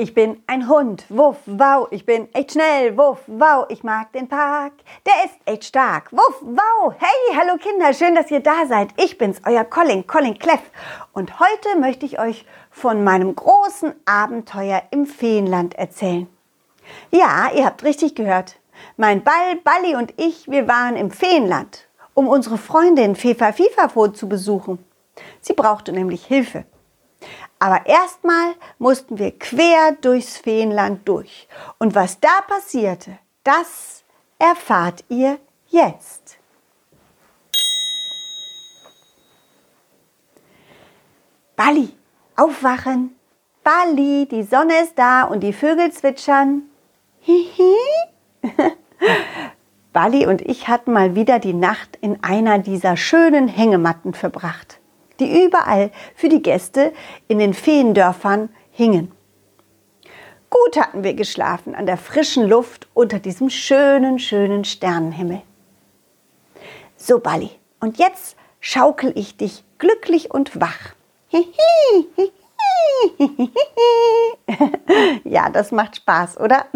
Ich bin ein Hund, wuff, wow, ich bin echt schnell, wuff, wow, ich mag den Park, der ist echt stark, wuff, wow. Hey, hallo Kinder, schön, dass ihr da seid. Ich bin's, euer Colin, Colin Kleff. Und heute möchte ich euch von meinem großen Abenteuer im Feenland erzählen. Ja, ihr habt richtig gehört. Mein Ball, Balli und ich, wir waren im Feenland, um unsere Freundin Fefa Fifafo zu besuchen. Sie brauchte nämlich Hilfe. Aber erstmal mussten wir quer durchs Feenland durch. Und was da passierte, das erfahrt ihr jetzt. Bali, aufwachen. Bali, die Sonne ist da und die Vögel zwitschern. Hihi. Bali und ich hatten mal wieder die Nacht in einer dieser schönen Hängematten verbracht die überall für die Gäste in den Feendörfern hingen. Gut hatten wir geschlafen an der frischen Luft unter diesem schönen, schönen Sternenhimmel. So, Bali, und jetzt schaukel ich dich glücklich und wach. ja, das macht Spaß, oder?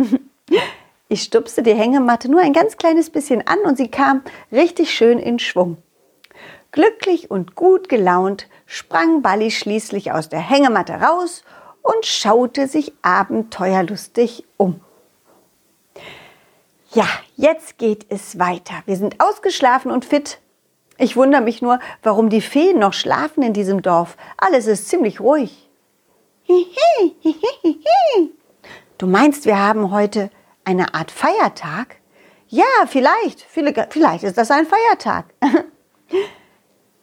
Ich stupste die Hängematte nur ein ganz kleines bisschen an und sie kam richtig schön in Schwung. Glücklich und gut gelaunt sprang Balli schließlich aus der Hängematte raus und schaute sich abenteuerlustig um. Ja, jetzt geht es weiter. Wir sind ausgeschlafen und fit. Ich wundere mich nur, warum die Feen noch schlafen in diesem Dorf. Alles ist ziemlich ruhig. Du meinst, wir haben heute eine Art Feiertag? Ja, vielleicht. Vielleicht ist das ein Feiertag.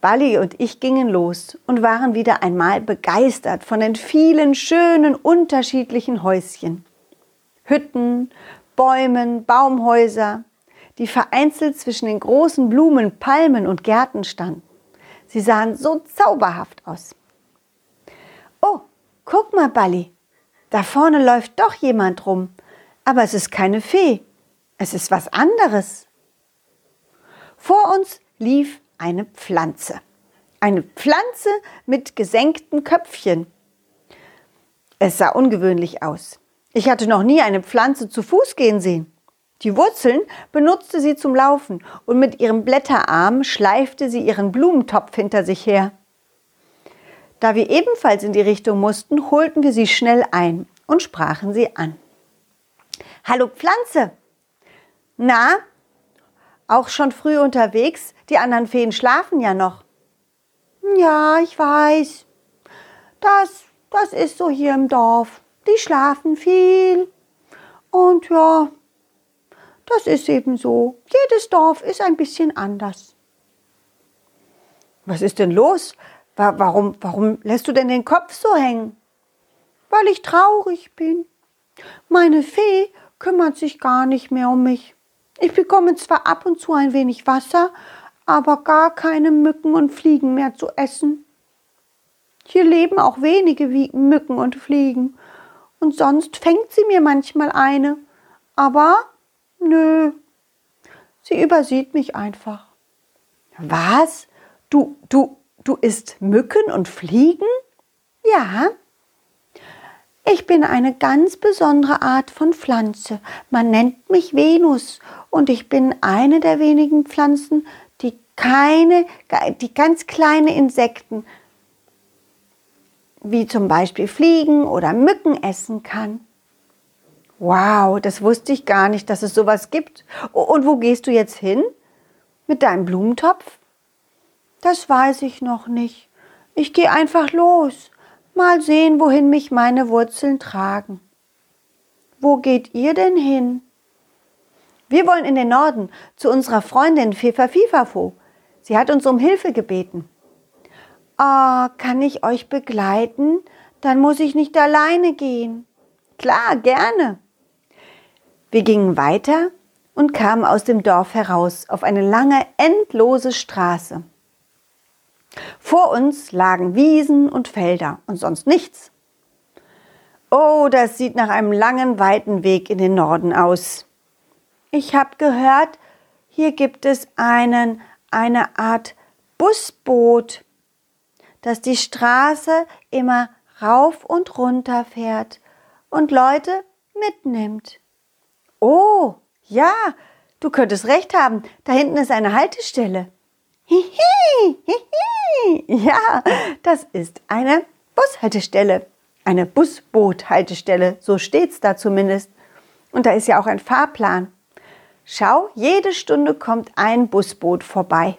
Bali und ich gingen los und waren wieder einmal begeistert von den vielen schönen unterschiedlichen Häuschen. Hütten, Bäumen, Baumhäuser, die vereinzelt zwischen den großen Blumen, Palmen und Gärten standen. Sie sahen so zauberhaft aus. Oh, guck mal, Bali, da vorne läuft doch jemand rum, aber es ist keine Fee, es ist was anderes. Vor uns lief eine Pflanze. Eine Pflanze mit gesenkten Köpfchen. Es sah ungewöhnlich aus. Ich hatte noch nie eine Pflanze zu Fuß gehen sehen. Die Wurzeln benutzte sie zum Laufen und mit ihrem Blätterarm schleifte sie ihren Blumentopf hinter sich her. Da wir ebenfalls in die Richtung mussten, holten wir sie schnell ein und sprachen sie an. Hallo Pflanze! Na, auch schon früh unterwegs? Die anderen Feen schlafen ja noch. Ja, ich weiß. Das, das ist so hier im Dorf. Die schlafen viel. Und ja, das ist eben so. Jedes Dorf ist ein bisschen anders. Was ist denn los? Warum, warum lässt du denn den Kopf so hängen? Weil ich traurig bin. Meine Fee kümmert sich gar nicht mehr um mich. Ich bekomme zwar ab und zu ein wenig Wasser, aber gar keine Mücken und Fliegen mehr zu essen. Hier leben auch wenige wie Mücken und Fliegen, und sonst fängt sie mir manchmal eine, aber nö, sie übersieht mich einfach. Was? Du, du, du isst Mücken und Fliegen? Ja, ich bin eine ganz besondere Art von Pflanze. Man nennt mich Venus und ich bin eine der wenigen Pflanzen, die keine, die ganz kleine Insekten, wie zum Beispiel Fliegen oder Mücken essen kann. Wow, das wusste ich gar nicht, dass es sowas gibt. Und wo gehst du jetzt hin? Mit deinem Blumentopf? Das weiß ich noch nicht. Ich gehe einfach los. Mal sehen, wohin mich meine Wurzeln tragen. Wo geht ihr denn hin? Wir wollen in den Norden zu unserer Freundin Fefa Fifafo. Sie hat uns um Hilfe gebeten. Ah, oh, kann ich euch begleiten? Dann muss ich nicht alleine gehen. Klar, gerne. Wir gingen weiter und kamen aus dem Dorf heraus auf eine lange, endlose Straße. Vor uns lagen Wiesen und Felder und sonst nichts. Oh, das sieht nach einem langen, weiten Weg in den Norden aus. Ich habe gehört, hier gibt es einen, eine Art Busboot, das die Straße immer rauf und runter fährt und Leute mitnimmt. Oh, ja, du könntest recht haben. Da hinten ist eine Haltestelle. Hihi, hihi. Ja, das ist eine Bushaltestelle. Eine Busboothaltestelle, so steht's da zumindest. Und da ist ja auch ein Fahrplan. Schau, jede Stunde kommt ein Busboot vorbei.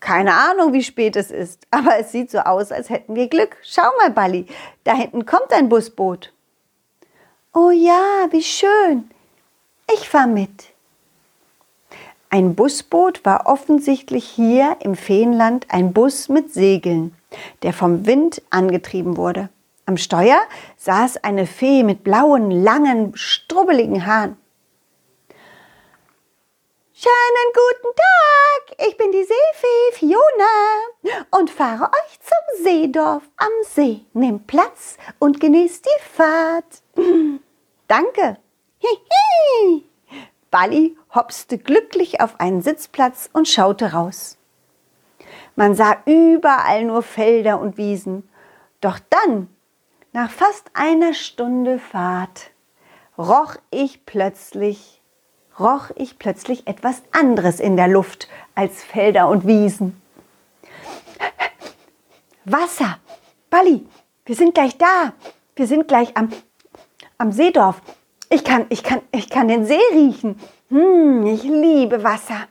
Keine Ahnung, wie spät es ist, aber es sieht so aus, als hätten wir Glück. Schau mal, Balli, da hinten kommt ein Busboot. Oh ja, wie schön. Ich fahr mit. Ein Busboot war offensichtlich hier im Feenland ein Bus mit Segeln, der vom Wind angetrieben wurde. Am Steuer saß eine Fee mit blauen, langen, strubbeligen Haaren. Schönen guten Tag, ich bin die Seefee Fiona und fahre euch zum Seedorf am See. Nehmt Platz und genießt die Fahrt. Danke. Balli hopste glücklich auf einen Sitzplatz und schaute raus. Man sah überall nur Felder und Wiesen. Doch dann, nach fast einer Stunde Fahrt, roch ich plötzlich, roch ich plötzlich etwas anderes in der Luft als Felder und Wiesen. Wasser! Balli, wir sind gleich da. Wir sind gleich am, am Seedorf. Ich kann, ich kann, ich kann den See riechen. Hm, ich liebe Wasser.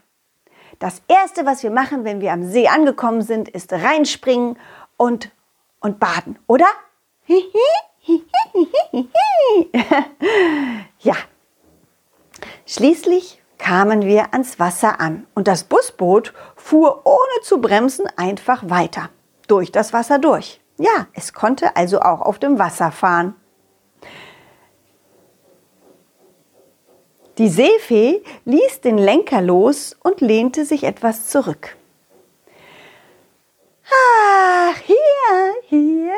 Das erste, was wir machen, wenn wir am See angekommen sind, ist reinspringen und, und baden, oder? ja. Schließlich kamen wir ans Wasser an und das Busboot fuhr ohne zu bremsen einfach weiter. Durch das Wasser durch. Ja, es konnte also auch auf dem Wasser fahren. Die Seefee ließ den Lenker los und lehnte sich etwas zurück. Ach, hier, hier,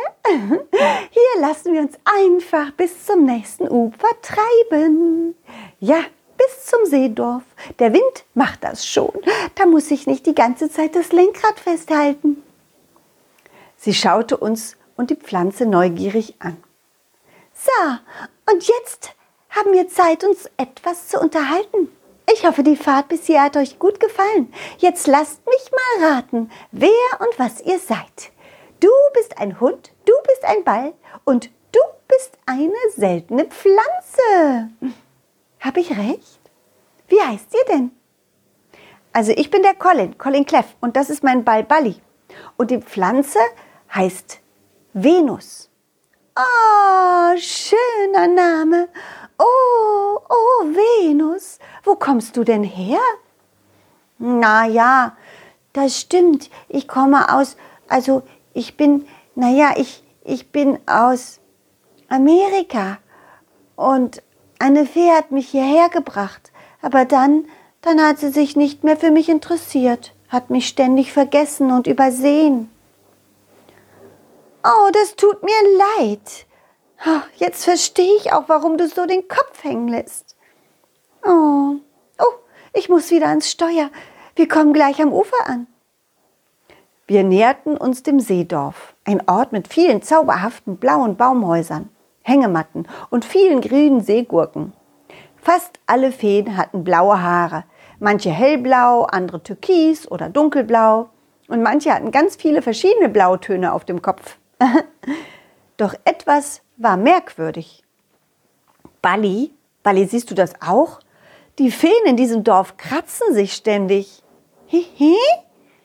hier lassen wir uns einfach bis zum nächsten Ufer treiben. Ja, bis zum Seedorf. Der Wind macht das schon. Da muss ich nicht die ganze Zeit das Lenkrad festhalten. Sie schaute uns und die Pflanze neugierig an. So, und jetzt haben wir Zeit, uns etwas zu unterhalten. Ich hoffe, die Fahrt bis hier hat euch gut gefallen. Jetzt lasst mich mal raten, wer und was ihr seid. Du bist ein Hund, du bist ein Ball und du bist eine seltene Pflanze. Hab ich recht? Wie heißt ihr denn? Also ich bin der Colin, Colin Cleff und das ist mein Ball Balli. Und die Pflanze heißt Venus. Oh, schöner Name. Oh, oh, Venus, wo kommst du denn her? Na ja, das stimmt. Ich komme aus, also ich bin, na ja, ich, ich bin aus Amerika. Und eine Fee hat mich hierher gebracht. Aber dann, dann hat sie sich nicht mehr für mich interessiert, hat mich ständig vergessen und übersehen. Oh, das tut mir leid. Jetzt verstehe ich auch, warum du so den Kopf hängen lässt. Oh, oh, ich muss wieder ans Steuer. Wir kommen gleich am Ufer an. Wir näherten uns dem Seedorf, ein Ort mit vielen zauberhaften blauen Baumhäusern, Hängematten und vielen grünen Seegurken. Fast alle Feen hatten blaue Haare, manche hellblau, andere türkis oder dunkelblau und manche hatten ganz viele verschiedene Blautöne auf dem Kopf. Doch etwas war merkwürdig. Balli, Balli, siehst du das auch? Die Feen in diesem Dorf kratzen sich ständig. Hihi,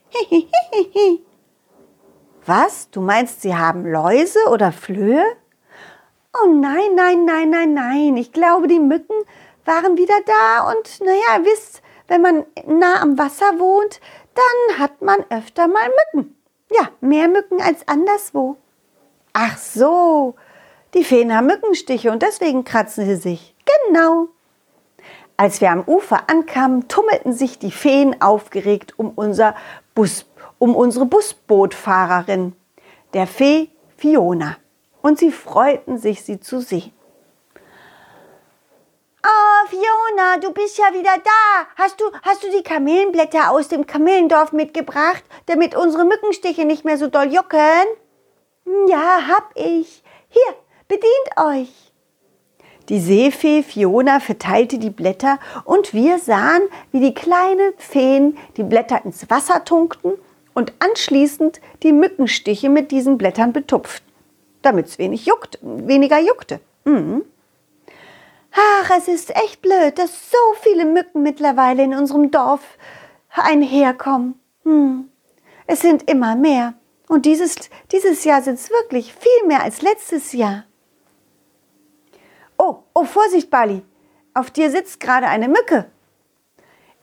hihihihi. Was? Du meinst, sie haben Läuse oder Flöhe? Oh nein, nein, nein, nein, nein. Ich glaube, die Mücken waren wieder da und naja, wisst, wenn man nah am Wasser wohnt, dann hat man öfter mal Mücken. Ja, mehr Mücken als anderswo. Ach so, die Feen haben Mückenstiche und deswegen kratzen sie sich. Genau. Als wir am Ufer ankamen, tummelten sich die Feen aufgeregt um, unser Bus, um unsere Busbootfahrerin, der Fee Fiona. Und sie freuten sich, sie zu sehen. Oh, Fiona, du bist ja wieder da. Hast du, hast du die Kamelenblätter aus dem Kamelendorf mitgebracht, damit unsere Mückenstiche nicht mehr so doll jucken? Ja, ja, hab ich. Hier, bedient euch. Die Seefee Fiona verteilte die Blätter und wir sahen, wie die kleinen Feen die Blätter ins Wasser tunkten und anschließend die Mückenstiche mit diesen Blättern betupften, damit es wenig juckt, weniger juckte. Mhm. Ach, es ist echt blöd, dass so viele Mücken mittlerweile in unserem Dorf einherkommen. Hm. Es sind immer mehr. Und dieses, dieses Jahr sind es wirklich viel mehr als letztes Jahr. Oh, Vorsicht, Bali. Auf dir sitzt gerade eine Mücke.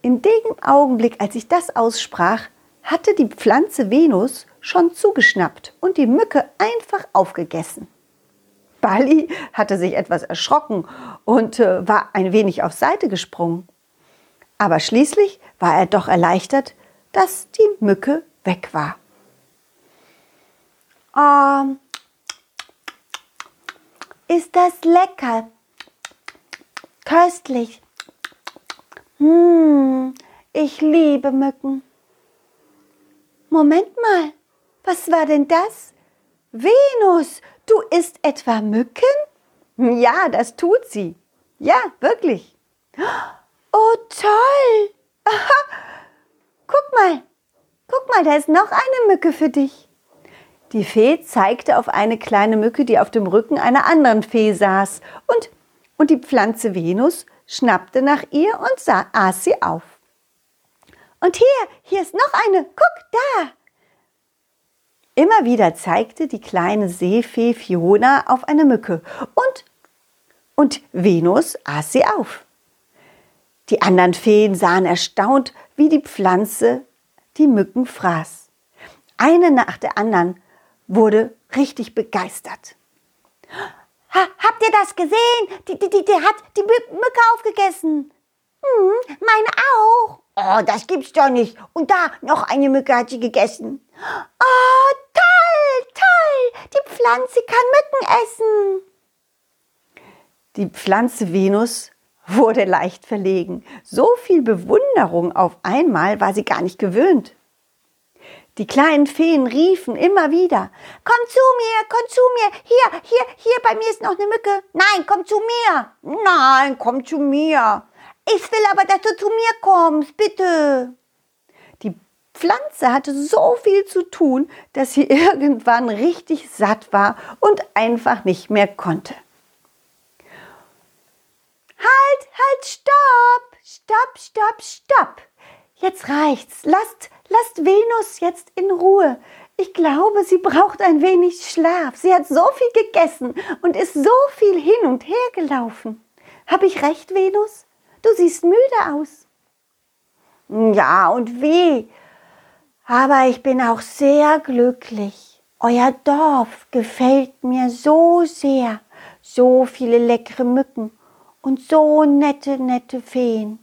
In dem Augenblick, als ich das aussprach, hatte die Pflanze Venus schon zugeschnappt und die Mücke einfach aufgegessen. Bali hatte sich etwas erschrocken und äh, war ein wenig auf Seite gesprungen. Aber schließlich war er doch erleichtert, dass die Mücke weg war. Oh, ist das lecker? Köstlich. Hm, ich liebe Mücken. Moment mal, was war denn das? Venus, du isst etwa Mücken? Ja, das tut sie. Ja, wirklich. Oh, toll. Aha. Guck mal, guck mal, da ist noch eine Mücke für dich. Die Fee zeigte auf eine kleine Mücke, die auf dem Rücken einer anderen Fee saß. Und, und die Pflanze Venus schnappte nach ihr und sah, aß sie auf. Und hier, hier ist noch eine. Guck, da. Immer wieder zeigte die kleine Seefee Fiona auf eine Mücke und, und Venus aß sie auf. Die anderen Feen sahen erstaunt, wie die Pflanze die Mücken fraß. Eine nach der anderen wurde richtig begeistert. Ha, habt ihr das gesehen? Die, die, die, die hat die Mücke aufgegessen. Hm, meine auch. Oh, das gibt's doch nicht. Und da noch eine Mücke hat sie gegessen. Oh, toll, toll. Die Pflanze kann Mücken essen. Die Pflanze Venus wurde leicht verlegen. So viel Bewunderung auf einmal war sie gar nicht gewöhnt. Die kleinen Feen riefen immer wieder, komm zu mir, komm zu mir, hier, hier, hier, bei mir ist noch eine Mücke. Nein, komm zu mir. Nein, komm zu mir. Ich will aber, dass du zu mir kommst, bitte. Die Pflanze hatte so viel zu tun, dass sie irgendwann richtig satt war und einfach nicht mehr konnte. Halt, halt, stopp, stopp, stopp, stopp. Jetzt reicht's. Lasst, lasst Venus jetzt in Ruhe. Ich glaube, sie braucht ein wenig Schlaf. Sie hat so viel gegessen und ist so viel hin und her gelaufen. Hab ich recht, Venus? Du siehst müde aus. Ja, und wie? Aber ich bin auch sehr glücklich. Euer Dorf gefällt mir so sehr. So viele leckere Mücken und so nette, nette Feen.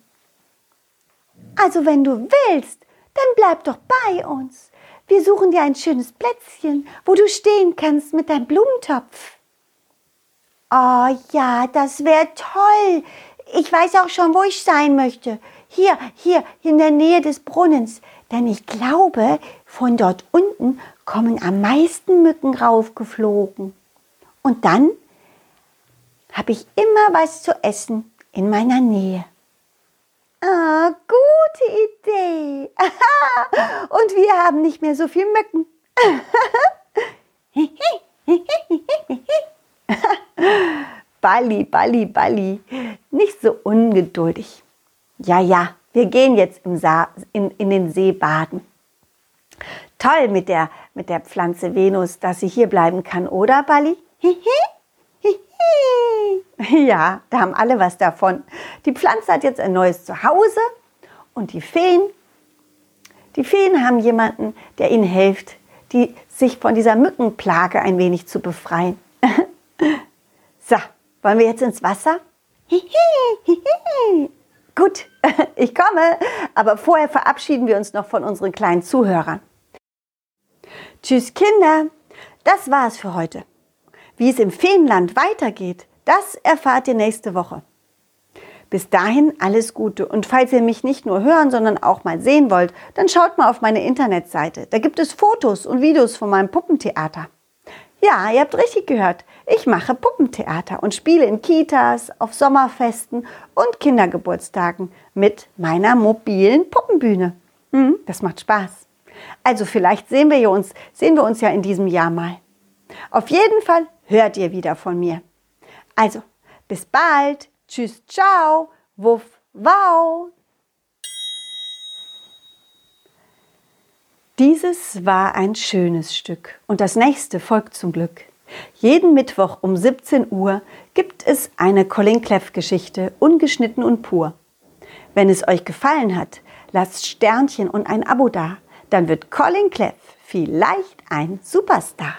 Also wenn du willst, dann bleib doch bei uns. Wir suchen dir ein schönes Plätzchen, wo du stehen kannst mit deinem Blumentopf. Oh ja, das wäre toll. Ich weiß auch schon, wo ich sein möchte. Hier, hier, in der Nähe des Brunnens. Denn ich glaube, von dort unten kommen am meisten Mücken raufgeflogen. Und dann habe ich immer was zu essen in meiner Nähe. Ah, gute Idee. Und wir haben nicht mehr so viel Mücken. Balli, Balli, Balli, nicht so ungeduldig. Ja, ja, wir gehen jetzt im Sa in, in den See baden. Toll mit der, mit der Pflanze Venus, dass sie hier bleiben kann, oder, Balli? Ja, da haben alle was davon. Die Pflanze hat jetzt ein neues Zuhause und die Feen, die Feen haben jemanden, der ihnen hilft, die, sich von dieser Mückenplage ein wenig zu befreien. so, wollen wir jetzt ins Wasser? Gut, ich komme, aber vorher verabschieden wir uns noch von unseren kleinen Zuhörern. Tschüss Kinder, das war es für heute. Wie es im Feenland weitergeht, das erfahrt ihr nächste Woche. Bis dahin alles Gute und falls ihr mich nicht nur hören, sondern auch mal sehen wollt, dann schaut mal auf meine Internetseite. Da gibt es Fotos und Videos von meinem Puppentheater. Ja, ihr habt richtig gehört. Ich mache Puppentheater und spiele in Kitas, auf Sommerfesten und Kindergeburtstagen mit meiner mobilen Puppenbühne. Hm, das macht Spaß. Also vielleicht sehen wir uns, sehen wir uns ja in diesem Jahr mal. Auf jeden Fall hört ihr wieder von mir. Also, bis bald. Tschüss, ciao. Wuff, wow. Dieses war ein schönes Stück und das nächste folgt zum Glück. Jeden Mittwoch um 17 Uhr gibt es eine Colin Cleff Geschichte, ungeschnitten und pur. Wenn es euch gefallen hat, lasst Sternchen und ein Abo da, dann wird Colin Cleff vielleicht ein Superstar.